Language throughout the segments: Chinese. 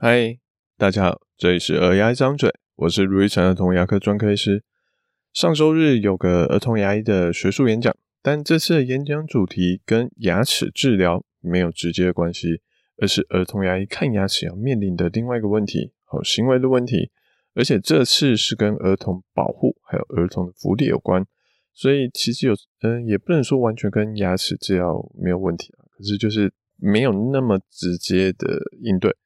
嗨，大家好，这里是儿牙一张嘴，我是如意城儿童牙科专科医师。上周日有个儿童牙医的学术演讲，但这次的演讲主题跟牙齿治疗没有直接的关系，而是儿童牙医看牙齿要面临的另外一个问题，和行为的问题，而且这次是跟儿童保护还有儿童的福利有关，所以其实有嗯，也不能说完全跟牙齿治疗没有问题啊，可是就是没有那么直接的应对。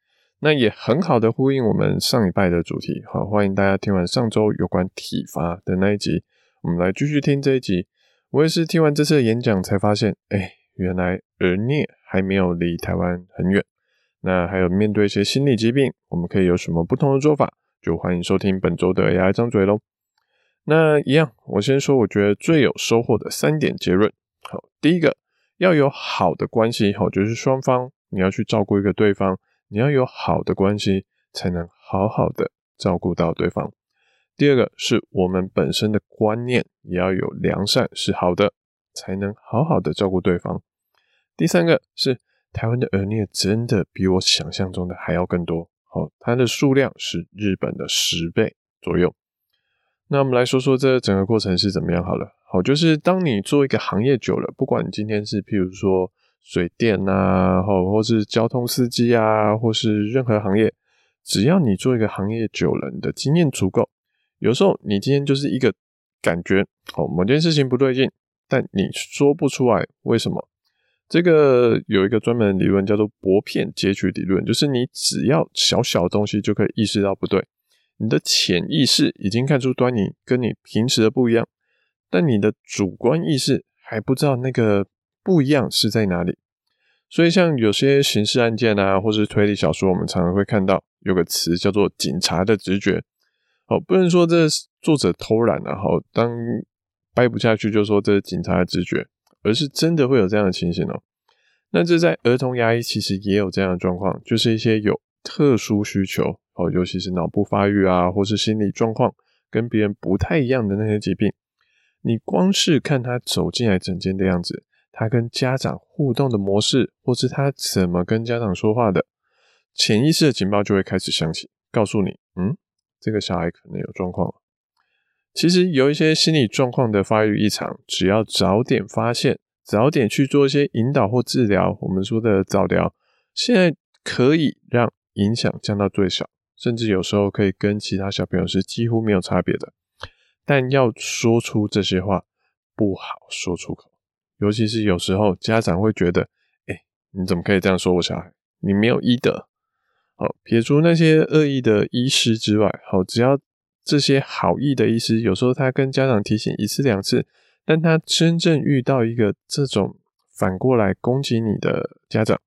那也很好的呼应我们上礼拜的主题，好，欢迎大家听完上周有关体罚的那一集，我们来继续听这一集。我也是听完这次的演讲才发现，哎、原来儿颞还没有离台湾很远。那还有面对一些心理疾病，我们可以有什么不同的做法？就欢迎收听本周的牙一张嘴喽。那一样，我先说我觉得最有收获的三点结论。好，第一个要有好的关系，好，就是双方你要去照顾一个对方。你要有好的关系，才能好好的照顾到对方。第二个是我们本身的观念也要有良善，是好的，才能好好的照顾对方。第三个是台湾的儿颞真的比我想象中的还要更多，好，它的数量是日本的十倍左右。那我们来说说这整个过程是怎么样好了，好，就是当你做一个行业久了，不管你今天是譬如说。水电啊，或或是交通司机啊，或是任何行业，只要你做一个行业久了，你的经验足够，有时候你今天就是一个感觉，哦，某件事情不对劲，但你说不出来为什么。这个有一个专门的理论叫做薄片截取理论，就是你只要小小的东西就可以意识到不对，你的潜意识已经看出端倪，跟你平时的不一样，但你的主观意识还不知道那个。不一样是在哪里？所以像有些刑事案件啊，或是推理小说，我们常常会看到有个词叫做“警察的直觉”。哦，不能说这作者偷懒啊，好，当掰不下去就说这是警察的直觉，而是真的会有这样的情形哦。那这在儿童牙医其实也有这样的状况，就是一些有特殊需求哦，尤其是脑部发育啊，或是心理状况跟别人不太一样的那些疾病，你光是看他走进来诊间的样子。他跟家长互动的模式，或是他怎么跟家长说话的，潜意识的警报就会开始响起，告诉你，嗯，这个小孩可能有状况了。其实有一些心理状况的发育异常，只要早点发现，早点去做一些引导或治疗，我们说的早疗，现在可以让影响降到最小，甚至有时候可以跟其他小朋友是几乎没有差别的。但要说出这些话，不好说出口。尤其是有时候家长会觉得，哎、你怎么可以这样说我小孩？你没有医德。好，撇除那些恶意的医师之外，好，只要这些好意的医师，有时候他跟家长提醒一次两次，但他真正遇到一个这种反过来攻击你的家长，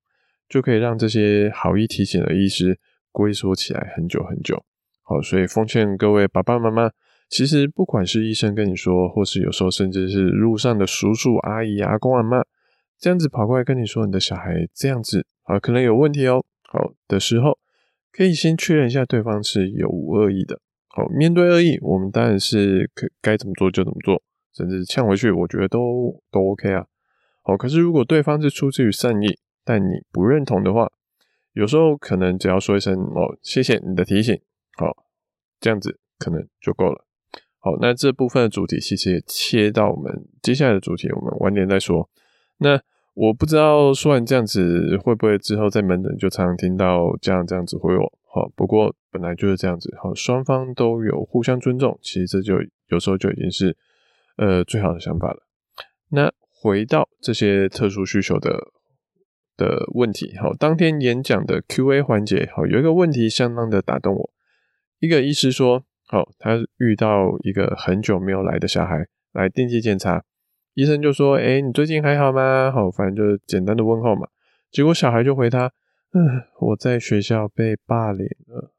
就可以让这些好意提醒的医师龟缩起来很久很久。好，所以奉劝各位爸爸妈妈。其实不管是医生跟你说，或是有时候甚至是路上的叔叔阿姨、阿公阿妈，这样子跑过来跟你说你的小孩这样子啊，可能有问题哦。好的时候，可以先确认一下对方是有无恶意的。好，面对恶意，我们当然是可该怎么做就怎么做，甚至呛回去，我觉得都都 OK 啊。好，可是如果对方是出自于善意，但你不认同的话，有时候可能只要说一声哦，谢谢你的提醒，好，这样子可能就够了。好，那这部分的主题其实也切到我们接下来的主题，我们晚点再说。那我不知道说完这样子会不会之后在门诊就常常听到家长这样子回我。好，不过本来就是这样子，好，双方都有互相尊重，其实这就有时候就已经是呃最好的想法了。那回到这些特殊需求的的问题，好，当天演讲的 Q&A 环节，好，有一个问题相当的打动我，一个医师说。好，他遇到一个很久没有来的小孩来定期检查，医生就说：“哎，你最近还好吗？”好，反正就是简单的问候嘛。结果小孩就回他：“嗯，我在学校被霸凌了。”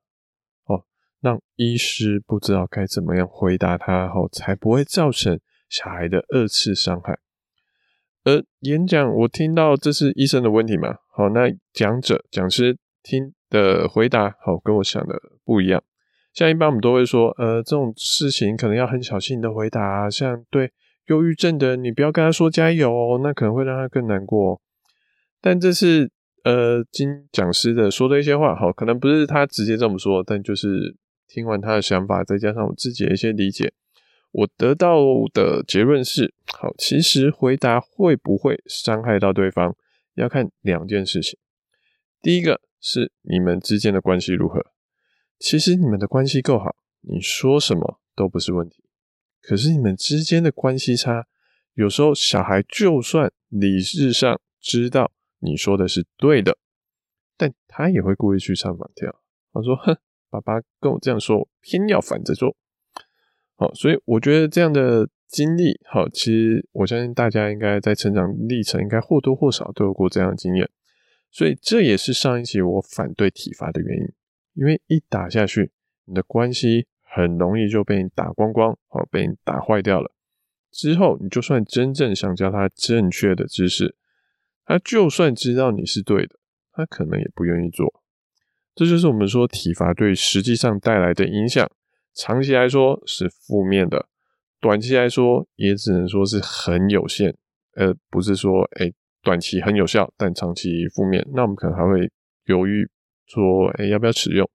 哦，让医师不知道该怎么样回答他，好，才不会造成小孩的二次伤害。而演讲我听到这是医生的问题嘛？好，那讲者讲师听的回答，好，跟我想的不一样。像一般我们都会说，呃，这种事情可能要很小心的回答。像对忧郁症的，你不要跟他说加油哦，那可能会让他更难过。但这是呃金讲师的说的一些话，好，可能不是他直接这么说，但就是听完他的想法，再加上我自己的一些理解，我得到的结论是，好，其实回答会不会伤害到对方，要看两件事情。第一个是你们之间的关系如何，其实你们的关系够好，你说什么都不是问题。可是你们之间的关系差，有时候小孩就算理智上知道你说的是对的，但他也会故意去唱反调。他说：“哼，爸爸跟我这样说，我偏要反着做。”好，所以我觉得这样的经历，好，其实我相信大家应该在成长历程，应该或多或少都有过这样的经验。所以这也是上一期我反对体罚的原因，因为一打下去，你的关系。很容易就被你打光光，哦，被你打坏掉了。之后，你就算真正想教他正确的知识，他就算知道你是对的，他可能也不愿意做。这就是我们说体罚对实际上带来的影响，长期来说是负面的，短期来说也只能说是很有限，而不是说，哎，短期很有效，但长期负面。那我们可能还会犹豫说，哎，要不要使用？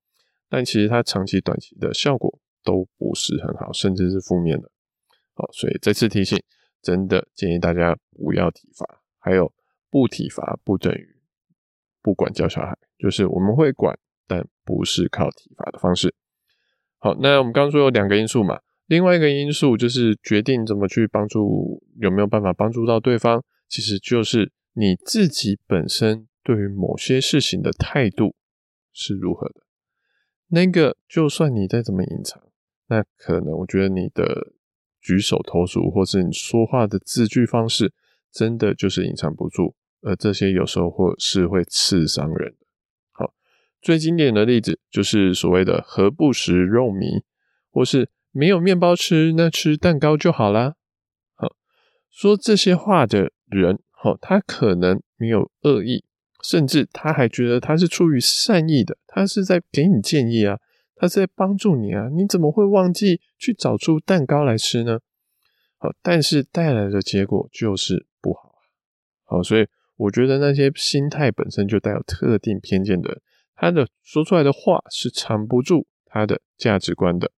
但其实它长期、短期的效果。都不是很好，甚至是负面的。好，所以再次提醒，真的建议大家不要体罚。还有，不体罚不等于不管教小孩，就是我们会管，但不是靠体罚的方式。好，那我们刚刚说有两个因素嘛，另外一个因素就是决定怎么去帮助，有没有办法帮助到对方，其实就是你自己本身对于某些事情的态度是如何的。那个，就算你再怎么隐藏。那可能，我觉得你的举手投足，或是你说话的字句方式，真的就是隐藏不住，而这些有时候或是会刺伤人。好，最经典的例子就是所谓的“何不食肉糜”，或是“没有面包吃，那吃蛋糕就好啦”。好，说这些话的人，好，他可能没有恶意，甚至他还觉得他是出于善意的，他是在给你建议啊。他是在帮助你啊，你怎么会忘记去找出蛋糕来吃呢？好，但是带来的结果就是不好啊。好，所以我觉得那些心态本身就带有特定偏见的人，他的说出来的话是藏不住他的价值观的。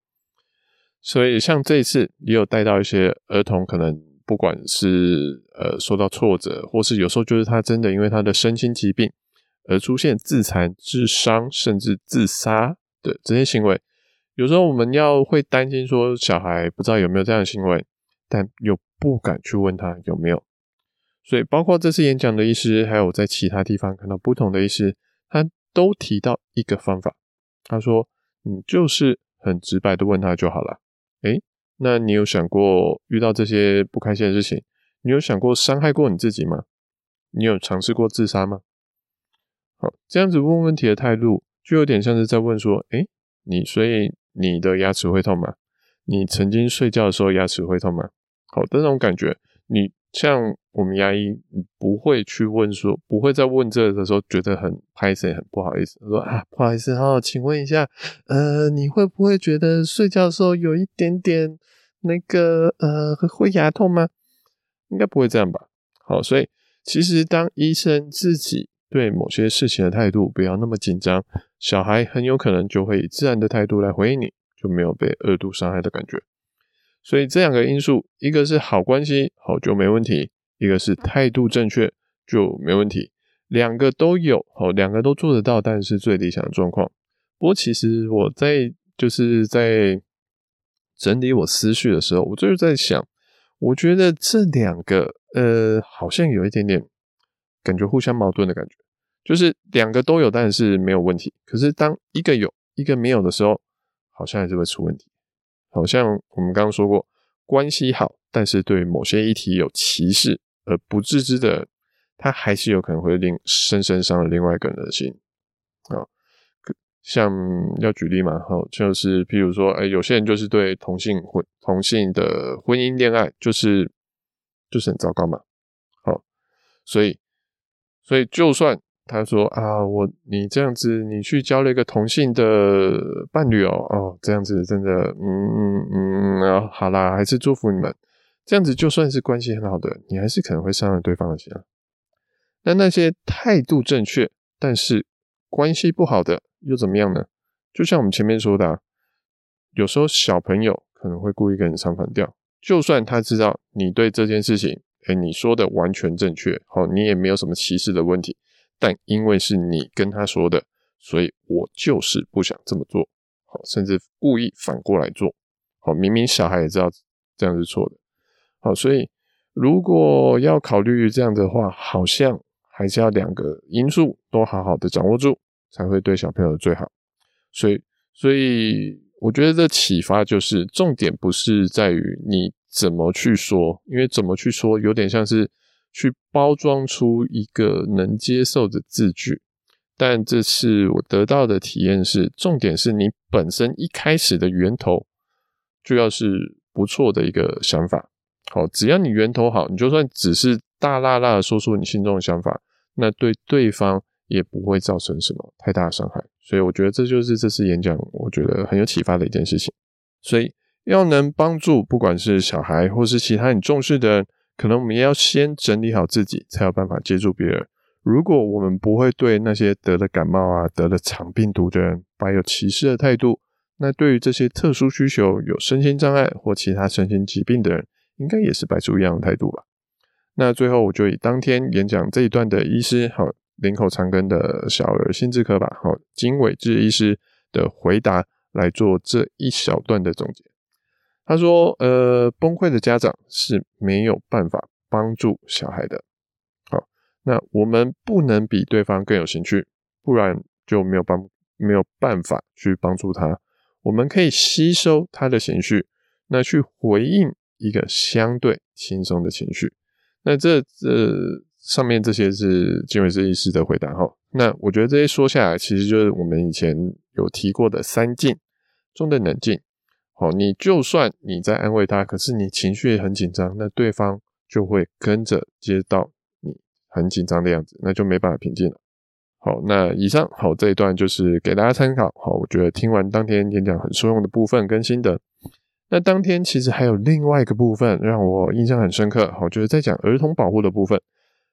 所以像这一次也有带到一些儿童，可能不管是呃受到挫折，或是有时候就是他真的因为他的身心疾病而出现自残、自伤，甚至自杀。的这些行为，有时候我们要会担心说小孩不知道有没有这样的行为，但又不敢去问他有没有。所以，包括这次演讲的医师，还有在其他地方看到不同的医师，他都提到一个方法。他说：“你就是很直白的问他就好了。”诶，那你有想过遇到这些不开心的事情，你有想过伤害过你自己吗？你有尝试过自杀吗？好，这样子问问题的态度。就有点像是在问说：“诶，你所以你的牙齿会痛吗？你曾经睡觉的时候牙齿会痛吗？”好的那种感觉，你像我们牙医，不会去问说，不会在问这个的时候觉得很拍谢，很不好意思，说啊，不好意思哈，请问一下，呃，你会不会觉得睡觉的时候有一点点那个呃会牙痛吗？应该不会这样吧？好，所以其实当医生自己。对某些事情的态度不要那么紧张，小孩很有可能就会以自然的态度来回应你，就没有被二度伤害的感觉。所以这两个因素，一个是好关系，好就没问题；一个是态度正确就没问题。两个都有，好，两个都做得到，但是最理想的状况。不过其实我在就是在整理我思绪的时候，我就是在想，我觉得这两个呃，好像有一点点感觉互相矛盾的感觉。就是两个都有，但是没有问题。可是当一个有，一个没有的时候，好像还是会出问题。好像我们刚刚说过，关系好，但是对某些议题有歧视而不自知的，他还是有可能会令深深伤了另外一个人的心。啊，像要举例嘛，好，就是譬如说，哎，有些人就是对同性婚同性的婚姻恋爱，就是就是很糟糕嘛。好，所以所以就算。他说啊，我你这样子，你去交了一个同性的伴侣哦，哦，这样子真的，嗯嗯嗯，好啦，还是祝福你们。这样子就算是关系很好的，你还是可能会伤了对方的心啊。那那些态度正确，但是关系不好的又怎么样呢？就像我们前面说的啊，有时候小朋友可能会故意跟你唱反调，就算他知道你对这件事情，哎，你说的完全正确，好，你也没有什么歧视的问题，但因为是你跟他说的，所以我就是不想这么做，好，甚至故意反过来做，好，明明小孩也知道这样是错的，好，所以如果要考虑这样的话，好像还是要两个因素都好好的掌握住，才会对小朋友最好。所以，所以我觉得这启发就是重点不是在于你怎么去说，因为怎么去说有点像是去包装出一个能接受的字句。但这次我得到的体验是，重点是你本身一开始的源头就要是不错的一个想法。好，只要你源头好，你就算只是大剌剌的说出你心中的想法，那对对方也不会造成什么太大的伤害。所以我觉得这就是这次演讲我觉得很有启发的一件事情。所以要能帮助不管是小孩或是其他你重视的，可能我们要先整理好自己，才有办法接住别人。如果我们不会对那些得了感冒啊、得了肠病毒的人怀有歧视的态度，那对于这些特殊需求、有身心障碍或其他身心疾病的人，应该也是摆出一样的态度吧。那最后，我就以当天演讲这一段的医师，好，林口长庚的小儿心智科吧，好，金伟志医师的回答来做这一小段的总结。他说：“呃，崩溃的家长是没有办法帮助小孩的。”好那我们不能比对方更有情绪，不然就没有帮没有办法去帮助他。我们可以吸收他的情绪，那去回应一个相对轻松的情绪。那这这上面这些是金伟志医师的回答哈。那我觉得这些说下来，其实就是我们以前有提过的三静中的冷静。好，你就算你在安慰他，可是你情绪也很紧张，那对方就会跟着接到你。很紧张的样子，那就没办法平静了。好，那以上好这一段就是给大家参考。好，我觉得听完当天演讲很受用的部分跟心得。那当天其实还有另外一个部分让我印象很深刻。好，就是在讲儿童保护的部分。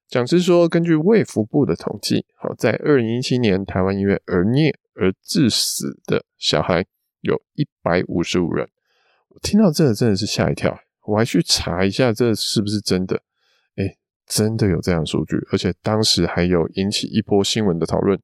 讲师说，根据卫福部的统计，好，在二零一七年台湾因为儿虐而致死的小孩有一百五十五人。我听到这个真的是吓一跳，我还去查一下这是不是真的。哎真的有这样数据，而且当时还有引起一波新闻的讨论。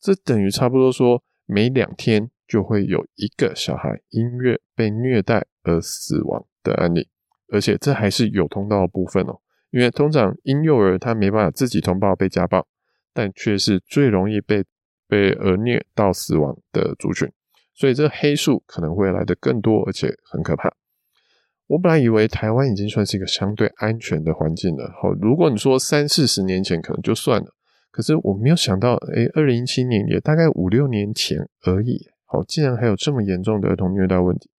这等于差不多说，每两天就会有一个小孩因为被虐待而死亡的案例，而且这还是有通报的部分哦。因为通常婴幼儿他没办法自己通报被家暴，但却是最容易被被儿虐到死亡的族群，所以这黑数可能会来的更多，而且很可怕。我本来以为台湾已经算是一个相对安全的环境了。好，如果你说三四十年前可能就算了，可是我没有想到，诶，二零一七年也大概五六年前而已。好，竟然还有这么严重的儿童虐待问题。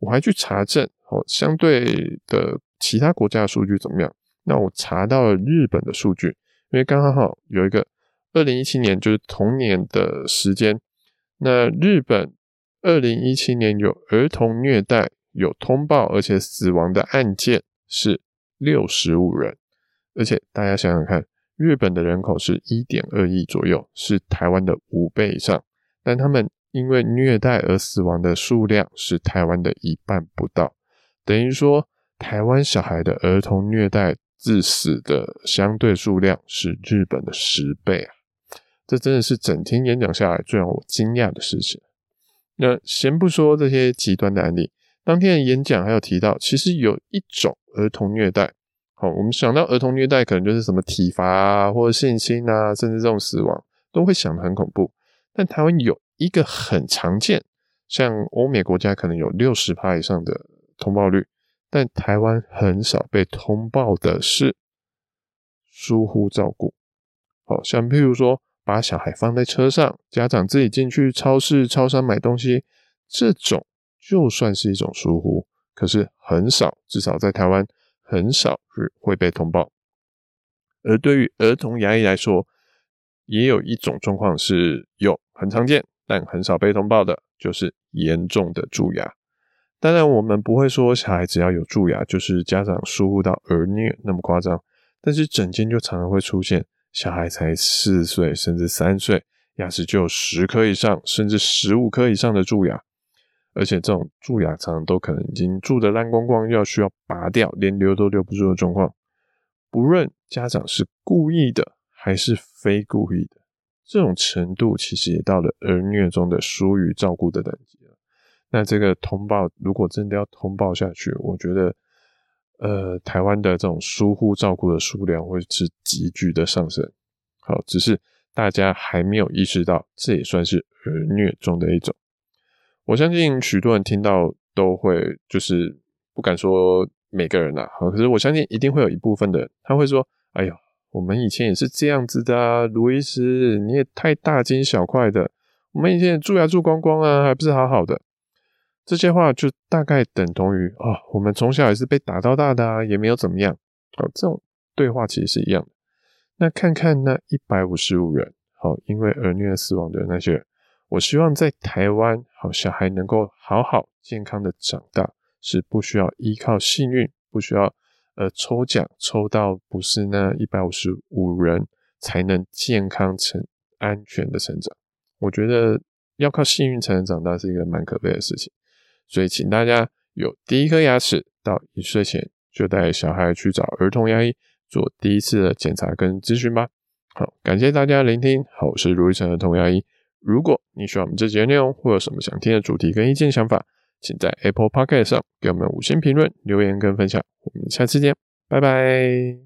我还去查证，好，相对的其他国家的数据怎么样？那我查到了日本的数据，因为刚刚好有一个二零一七年就是同年的时间，那日本二零一七年有儿童虐待。有通报而且死亡的案件是六十五人，而且大家想想看，日本的人口是一点二亿左右，是台湾的五倍以上，但他们因为虐待而死亡的数量是台湾的一半不到，等于说台湾小孩的儿童虐待致死的相对数量是日本的十倍啊！这真的是整天演讲下来最让我惊讶的事情。那先不说这些极端的案例。当天的演讲还有提到，其实有一种儿童虐待，好，我们想到儿童虐待，可能就是什么体罚啊，或者性侵啊，甚至这种死亡，都会想得很恐怖。但台湾有一个很常见，像欧美国家可能有六十趴以上的通报率，但台湾很少被通报的是疏忽照顾。好，像譬如说把小孩放在车上，家长自己进去超市、超商买东西，这种。就算是一种疏忽，可是很少，至少在台湾很少是会被通报。而对于儿童牙医来说，也有一种状况是有很常见，但很少被通报的，就是严重的蛀牙。当然，我们不会说小孩只要有蛀牙，就是家长疏忽到儿虐那么夸张，但是整间就常常会出现，小孩才四岁甚至三岁，牙齿就有十颗以上甚至十五颗以上的蛀牙，而且这种蛀牙常常都可能已经蛀得烂光光，要需要拔掉，连留都留不住的状况。不论家长是故意的还是非故意的，这种程度其实也到了儿虐中的疏于照顾的等级了。那这个通报如果真的要通报下去，我觉得。呃，台湾的这种疏忽照顾的数量会是急剧的上升。好，只是大家还没有意识到，这也算是儿虐中的一种。我相信许多人听到都会，就是不敢说每个人呐，好，可是我相信一定会有一部分的人，他会说：“哎呦，我们以前也是这样子的啊，卢医师，你也太大惊小怪的，我们以前也蛀牙蛀光光啊，还不是好好的。”这些话就大概等同于哦，我们从小也是被打到大的啊，也没有怎么样。好，这种对话其实是一样的。那看看那一百五十五人，好，因为儿虐死亡的那些人，我希望在台湾，好，小孩能够好好健康的长大，是不需要依靠幸运，不需要呃抽奖抽到不是那一百五十五人才能健康成安全的成长。我觉得要靠幸运才能长大是一个蛮可悲的事情。所以，请大家有第一颗牙齿到一岁前，就带小孩去找儿童牙医做第一次的检查跟咨询吧。好，感谢大家聆听。好，我是卢育成儿童牙医。如果你喜欢我们这节内容，或有什么想听的主题跟意见想法，请在 Apple Podcast 上给我们五星评论、留言跟分享。我们下次见，拜拜。